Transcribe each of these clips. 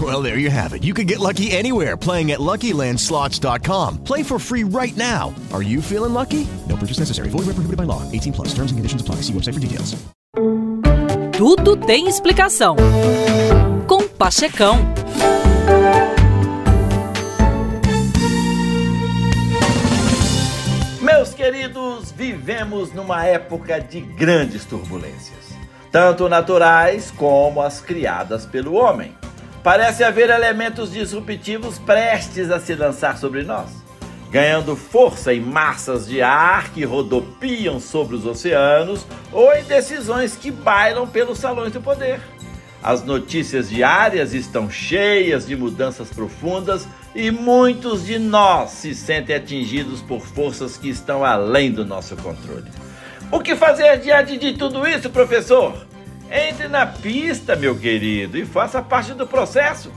Well, there you have it. You can get lucky anywhere playing at LuckyLandSlots.com. Play for free right now. Are you feeling lucky? No purchase necessary. Void where prohibited by law. 18 plus. Terms and conditions apply. See website for details. Tudo tem explicação. Com Pachecão. Meus queridos, vivemos numa época de grandes turbulências, tanto naturais como as criadas pelo homem. Parece haver elementos disruptivos prestes a se lançar sobre nós, ganhando força em massas de ar que rodopiam sobre os oceanos ou em decisões que bailam pelos salões do poder. As notícias diárias estão cheias de mudanças profundas e muitos de nós se sentem atingidos por forças que estão além do nosso controle. O que fazer diante de tudo isso, professor? Entre na pista, meu querido, e faça parte do processo.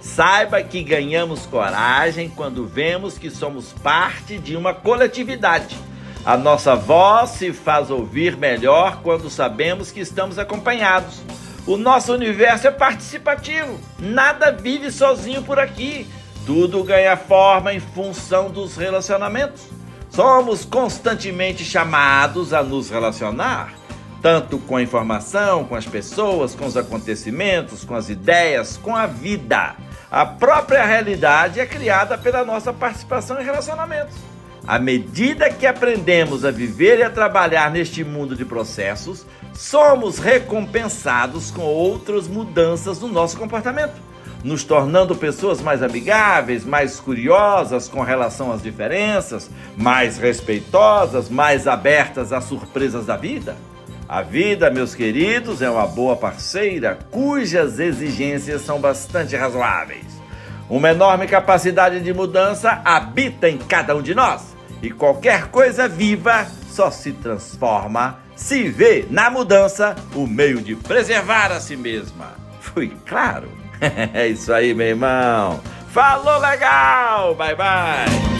Saiba que ganhamos coragem quando vemos que somos parte de uma coletividade. A nossa voz se faz ouvir melhor quando sabemos que estamos acompanhados. O nosso universo é participativo, nada vive sozinho por aqui. Tudo ganha forma em função dos relacionamentos. Somos constantemente chamados a nos relacionar, tanto com a informação, com as pessoas, com os acontecimentos, com as ideias, com a vida. A própria realidade é criada pela nossa participação em relacionamentos. À medida que aprendemos a viver e a trabalhar neste mundo de processos, somos recompensados com outras mudanças no nosso comportamento, nos tornando pessoas mais amigáveis, mais curiosas com relação às diferenças, mais respeitosas, mais abertas às surpresas da vida. A vida, meus queridos, é uma boa parceira cujas exigências são bastante razoáveis. Uma enorme capacidade de mudança habita em cada um de nós e qualquer coisa viva só se transforma se vê na mudança o meio de preservar a si mesma. Fui claro? É isso aí, meu irmão. Falou legal! Bye bye!